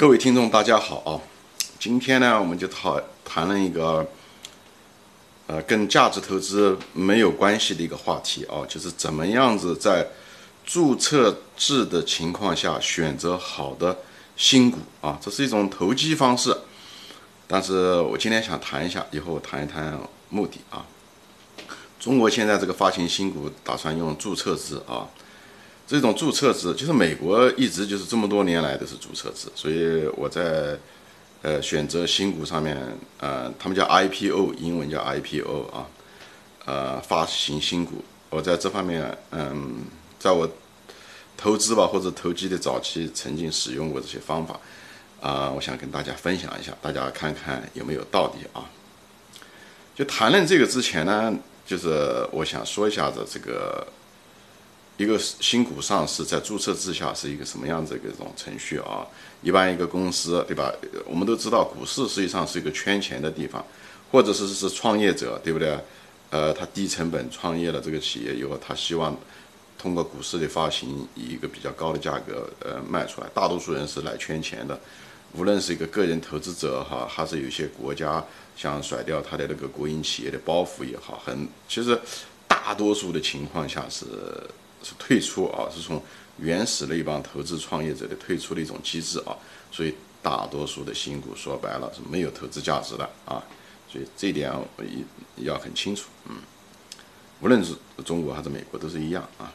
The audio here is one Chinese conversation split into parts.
各位听众，大家好啊！今天呢，我们就讨谈论一个，呃，跟价值投资没有关系的一个话题啊，就是怎么样子在注册制的情况下选择好的新股啊，这是一种投机方式。但是我今天想谈一下，以后谈一谈目的啊。中国现在这个发行新股打算用注册制啊。这种注册制就是美国一直就是这么多年来都是注册制，所以我在呃选择新股上面，呃，他们叫 IPO，英文叫 IPO 啊，呃，发行新股，我在这方面，嗯，在我投资吧或者投机的早期，曾经使用过这些方法，啊，我想跟大家分享一下，大家看看有没有道理啊。就谈论这个之前呢，就是我想说一下子这个。一个新股上市在注册制下是一个什么样子的一种程序啊？一般一个公司对吧？我们都知道股市实际上是一个圈钱的地方，或者是是创业者对不对？呃，他低成本创业了这个企业以后，他希望通过股市的发行以一个比较高的价格呃卖出来。大多数人是来圈钱的，无论是一个个人投资者哈，还是有些国家想甩掉他的那个国营企业的包袱也好，很其实大多数的情况下是。退出啊，是从原始的一帮投资创业者的退出的一种机制啊，所以大多数的新股说白了是没有投资价值的啊，所以这一点要很清楚，嗯，无论是中国还是美国都是一样啊。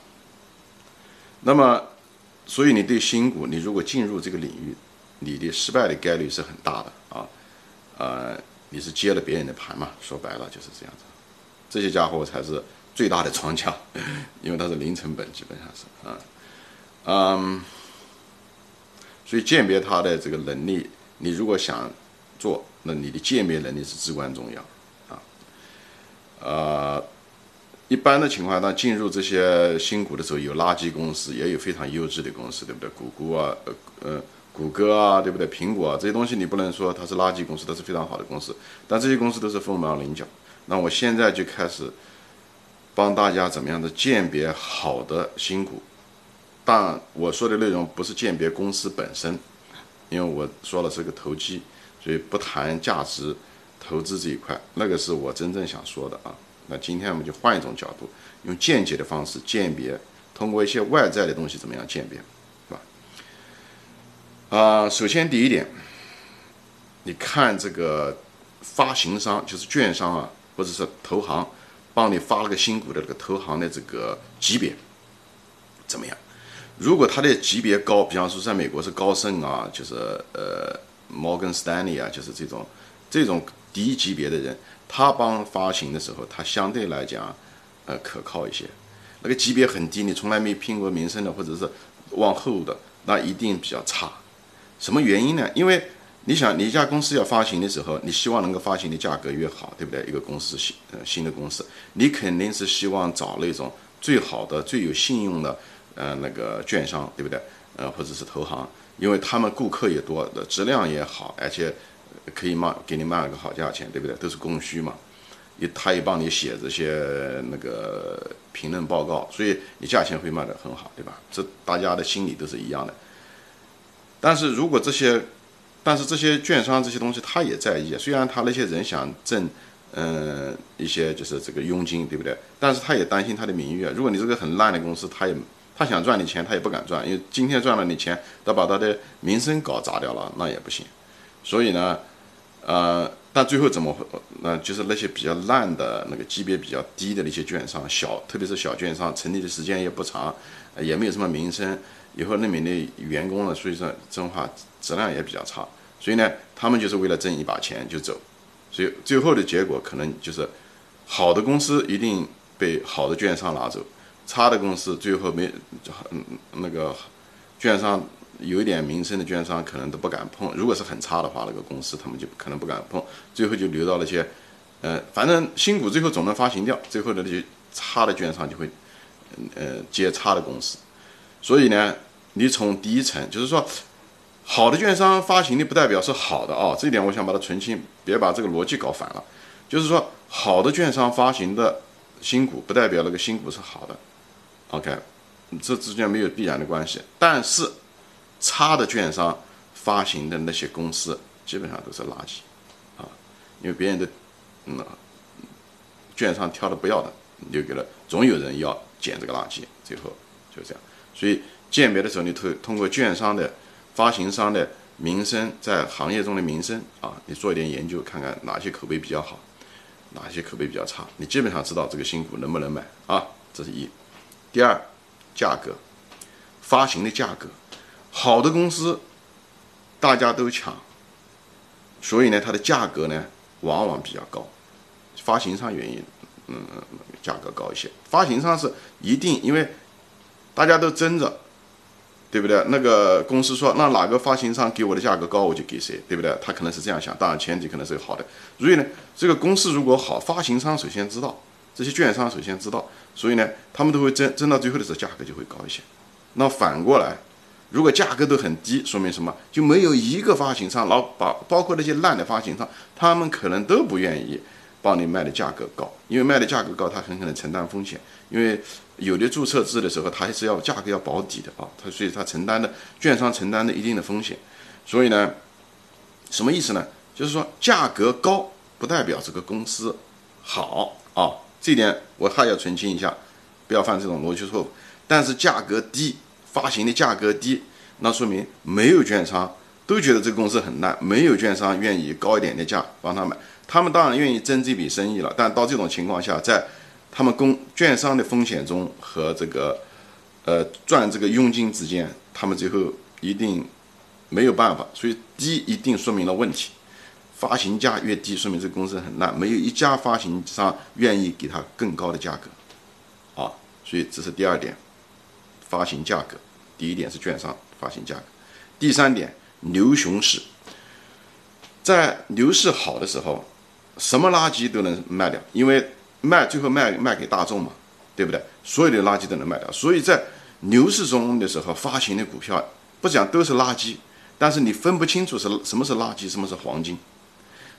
那么，所以你对新股，你如果进入这个领域，你的失败的概率是很大的啊，呃，你是接了别人的盘嘛，说白了就是这样子，这些家伙才是。最大的庄家，因为它是零成本，基本上是啊，嗯，所以鉴别它的这个能力，你如果想做，那你的鉴别能力是至关重要啊。呃，一般的情况，下进入这些新股的时候，有垃圾公司，也有非常优质的公司，对不对？谷歌啊，呃呃，谷歌啊，对不对？苹果啊，这些东西你不能说它是垃圾公司，它是非常好的公司，但这些公司都是凤毛麟角。那我现在就开始。帮大家怎么样的鉴别好的新股，但我说的内容不是鉴别公司本身，因为我说了是个投机，所以不谈价值投资这一块，那个是我真正想说的啊。那今天我们就换一种角度，用间接的方式鉴别，通过一些外在的东西怎么样鉴别，是吧？啊，首先第一点，你看这个发行商就是券商啊，或者是投行。帮你发了个新股的这个投行的这个级别怎么样？如果他的级别高，比方说在美国是高盛啊，就是呃摩根斯丹利啊，就是这种这种低级别的人，他帮发行的时候，他相对来讲呃可靠一些。那个级别很低，你从来没拼过名声的，或者是往后的，那一定比较差。什么原因呢？因为你想，你一家公司要发行的时候，你希望能够发行的价格越好，对不对？一个公司新呃新的公司，你肯定是希望找那种最好的、最有信用的呃那个券商，对不对？呃，或者是投行，因为他们顾客也多，的质量也好，而且可以卖给你卖个好价钱，对不对？都是供需嘛，也他也帮你写这些那个评论报告，所以你价钱会卖得很好，对吧？这大家的心理都是一样的。但是如果这些但是这些券商这些东西他也在意，虽然他那些人想挣，嗯，一些就是这个佣金，对不对？但是他也担心他的名誉啊。如果你这个很烂的公司，他也他想赚你钱，他也不敢赚，因为今天赚了你钱，他把他的名声搞砸掉了，那也不行。所以呢，呃，但最后怎么，那就是那些比较烂的那个级别比较低的那些券商，小特别是小券商，成立的时间也不长，也没有什么名声。以后那边的员工呢，所以说真话质量也比较差，所以呢，他们就是为了挣一把钱就走，所以最后的结果可能就是好的公司一定被好的券商拿走，差的公司最后没嗯那个券商有一点名声的券商可能都不敢碰，如果是很差的话，那个公司他们就可能不敢碰，最后就留到那些呃，反正新股最后总能发行掉，最后的那些差的券商就会呃接差的公司，所以呢。你从第一层，就是说，好的券商发行的不代表是好的啊，这一点我想把它澄清，别把这个逻辑搞反了。就是说，好的券商发行的新股，不代表那个新股是好的，OK，这之间没有必然的关系。但是，差的券商发行的那些公司基本上都是垃圾啊，因为别人的嗯券商挑的不要的，留给了总有人要捡这个垃圾，最后就这样。所以鉴别的时候，你通通过券商的发行商的名声，在行业中的名声啊，你做一点研究，看看哪些口碑比较好，哪些口碑比较差，你基本上知道这个新股能不能买啊。这是一。第二，价格，发行的价格，好的公司大家都抢，所以呢，它的价格呢往往比较高，发行商愿意嗯价格高一些。发行商是一定因为大家都争着。对不对？那个公司说，那哪个发行商给我的价格高，我就给谁，对不对？他可能是这样想，当然前提可能是好的。所以呢，这个公司如果好，发行商首先知道，这些券商首先知道，所以呢，他们都会争，争到最后的时候，价格就会高一些。那反过来，如果价格都很低，说明什么？就没有一个发行商，老把包括那些烂的发行商，他们可能都不愿意帮你卖的价格高，因为卖的价格高，他很可能承担风险，因为。有的注册制的时候，它还是要价格要保底的啊，它所以它承担的券商承担的一定的风险，所以呢，什么意思呢？就是说价格高不代表这个公司好啊，这点我还要澄清一下，不要犯这种逻辑错误。但是价格低，发行的价格低，那说明没有券商都觉得这个公司很烂，没有券商愿意高一点的价帮他买，他们当然愿意争这笔生意了。但到这种情况下，在他们公券商的风险中和这个，呃，赚这个佣金之间，他们最后一定没有办法，所以低一定说明了问题。发行价越低，说明这个公司很烂，没有一家发行商愿意给他更高的价格，啊，所以这是第二点，发行价格。第一点是券商发行价格，第三点牛熊市，在牛市好的时候，什么垃圾都能卖掉，因为。卖最后卖卖给大众嘛，对不对？所有的垃圾都能卖掉。所以在牛市中的时候发行的股票，不讲都是垃圾，但是你分不清楚是什么是垃圾，什么是黄金。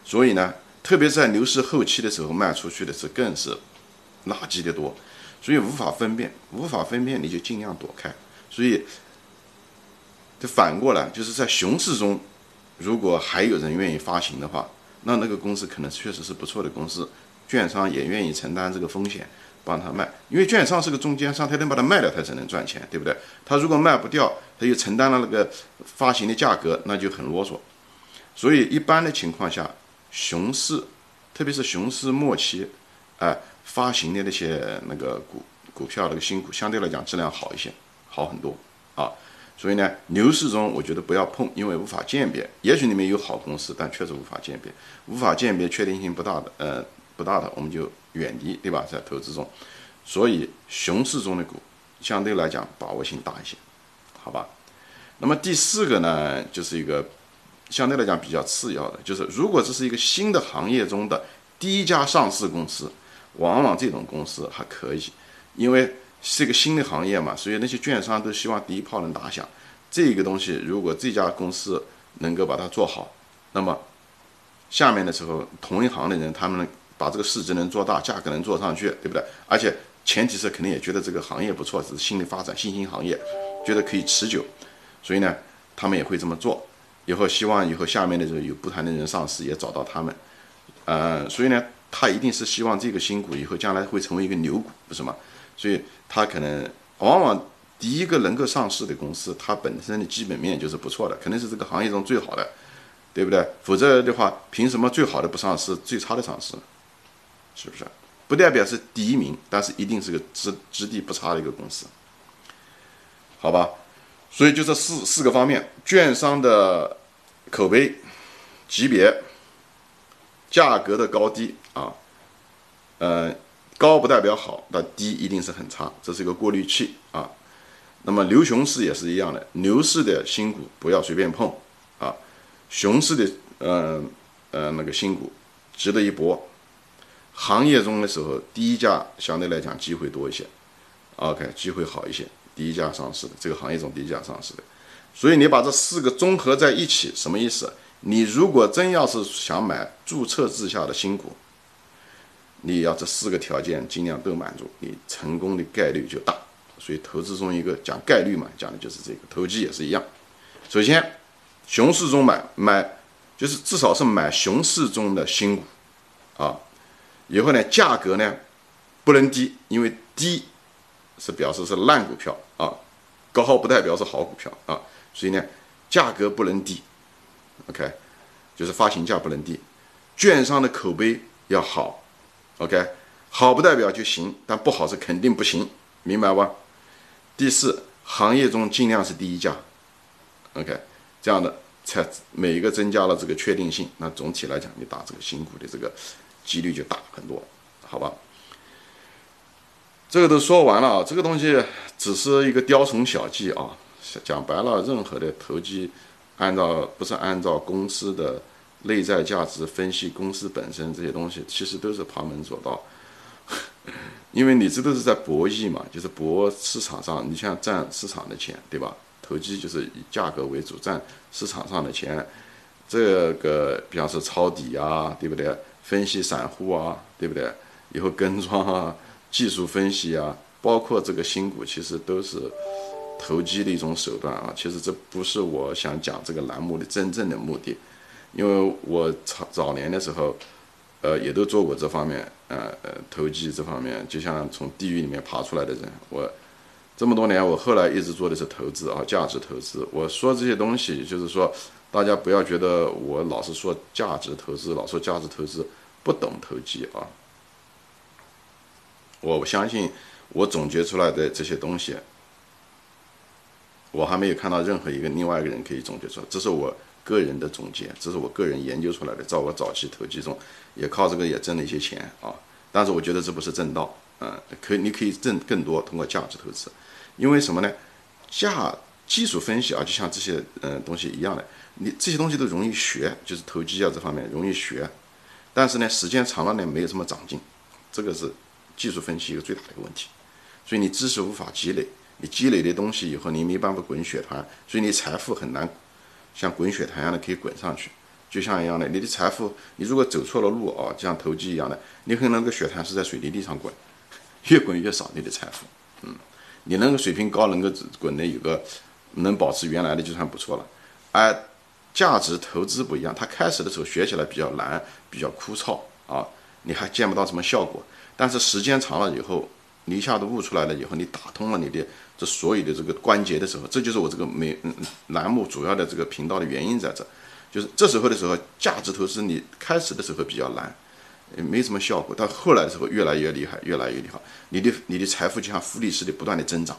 所以呢，特别在牛市后期的时候卖出去的是更是垃圾的多，所以无法分辨，无法分辨你就尽量躲开。所以这反过来就是在熊市中，如果还有人愿意发行的话，那那个公司可能确实是不错的公司。券商也愿意承担这个风险，帮他卖，因为券商是个中间商，他能把它卖掉，他才能赚钱，对不对？他如果卖不掉，他又承担了那个发行的价格，那就很啰嗦。所以一般的情况下，熊市，特别是熊市末期，哎，发行的那些那个股股票那个新股，相对来讲质量好一些，好很多啊。所以呢，牛市中我觉得不要碰，因为无法鉴别。也许里面有好公司，但确实无法鉴别，无法鉴别，确定性不大的，呃。不大的，我们就远离，对吧？在投资中，所以熊市中的股相对来讲把握性大一些，好吧？那么第四个呢，就是一个相对来讲比较次要的，就是如果这是一个新的行业中的第一家上市公司，往往这种公司还可以，因为是一个新的行业嘛，所以那些券商都希望第一炮能打响。这个东西如果这家公司能够把它做好，那么下面的时候同一行的人他们。把这个市值能做大，价格能做上去，对不对？而且前提是肯定也觉得这个行业不错，是新的发展新兴行业，觉得可以持久，所以呢，他们也会这么做。以后希望以后下面的时候有不同的人上市，也找到他们。呃，所以呢，他一定是希望这个新股以后将来会成为一个牛股，不是吗？所以他可能往往第一个能够上市的公司，它本身的基本面就是不错的，肯定是这个行业中最好的，对不对？否则的话，凭什么最好的不上市，最差的上市？是不是？不代表是第一名，但是一定是个质质地不差的一个公司，好吧？所以就这四四个方面：券商的口碑、级别、价格的高低啊，呃，高不代表好，那低一定是很差，这是一个过滤器啊。那么牛熊市也是一样的，牛市的新股不要随便碰啊，熊市的呃呃那个新股值得一搏。行业中的时候，低价相对来讲机会多一些，OK，机会好一些。低价上市的这个行业中低价上市的，所以你把这四个综合在一起，什么意思？你如果真要是想买注册制下的新股，你要这四个条件尽量都满足，你成功的概率就大。所以投资中一个讲概率嘛，讲的就是这个，投机也是一样。首先，熊市中买买，就是至少是买熊市中的新股啊。以后呢，价格呢不能低，因为低是表示是烂股票啊，高不代表是好股票啊，所以呢，价格不能低。OK，就是发行价不能低，券商的口碑要好。OK，好不代表就行，但不好是肯定不行，明白吧？第四，行业中尽量是第一家。OK，这样的才每一个增加了这个确定性，那总体来讲，你打这个新股的这个几率就大很多，好吧？这个都说完了啊，这个东西只是一个雕虫小技啊，讲白了，任何的投机。按照不是按照公司的内在价值分析公司本身这些东西，其实都是旁门左道，因为你这都是在博弈嘛，就是博市场上，你像赚市场的钱，对吧？投机就是以价格为主，赚市场上的钱。这个比方说抄底啊，对不对？分析散户啊，对不对？以后跟庄啊，技术分析啊，包括这个新股，其实都是。投机的一种手段啊，其实这不是我想讲这个栏目的真正的目的，因为我早早年的时候，呃，也都做过这方面，呃，投机这方面，就像从地狱里面爬出来的人，我这么多年，我后来一直做的是投资啊，价值投资。我说这些东西，就是说，大家不要觉得我老是说价值投资，老说价值投资不懂投机啊。我相信我总结出来的这些东西。我还没有看到任何一个另外一个人可以总结出来，这是我个人的总结，这是我个人研究出来的。在我早期投机中，也靠这个也挣了一些钱啊。但是我觉得这不是正道，嗯，可以你可以挣更多，通过价值投资。因为什么呢？价技术分析啊，就像这些嗯东西一样的，你这些东西都容易学，就是投机啊这方面容易学。但是呢，时间长了呢，没有什么长进，这个是技术分析一个最大的一个问题。所以你知识无法积累。你积累的东西以后，你没办法滚雪团，所以你财富很难像滚雪团一样的可以滚上去。就像一样的，你的财富，你如果走错了路啊，就像投机一样的，你可能那个雪团是在水泥地上滚，越滚越少你的财富。嗯，你那个水平高，能够滚的有个能保持原来的就算不错了。而价值投资不一样，它开始的时候学起来比较难，比较枯燥啊，你还见不到什么效果。但是时间长了以后，你一下子悟出来了以后，你打通了你的。这所有的这个关节的时候，这就是我这个每嗯栏目主要的这个频道的原因在这，就是这时候的时候，价值投资你开始的时候比较难，没什么效果，到后来的时候越来越厉害，越来越厉害，你的你的财富就像复利似的不断的增长，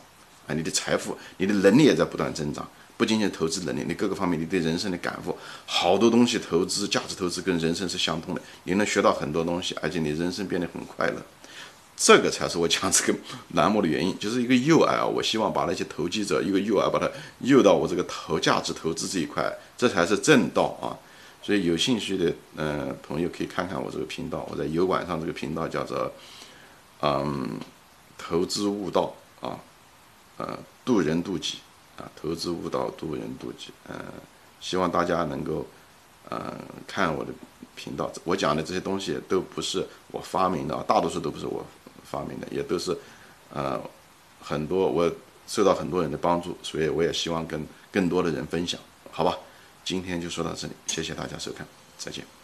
啊，你的财富，你的能力也在不断增长，不仅仅投资能力，你各个方面你对人生的感悟，好多东西投资价值投资跟人生是相通的，你能学到很多东西，而且你人生变得很快乐。这个才是我讲这个栏目的原因，就是一个诱饵啊！我希望把那些投机者一个诱饵，把它诱到我这个投价值投资这一块，这才是正道啊！所以有兴趣的嗯朋友可以看看我这个频道，我在油管上这个频道叫做嗯投资悟道啊，呃渡人渡己啊，投资悟道渡人渡己，嗯，希望大家能够嗯看我的频道，我讲的这些东西都不是我发明的，大多数都不是我。发明的也都是，呃，很多我受到很多人的帮助，所以我也希望跟更多的人分享，好吧？今天就说到这里，谢谢大家收看，再见。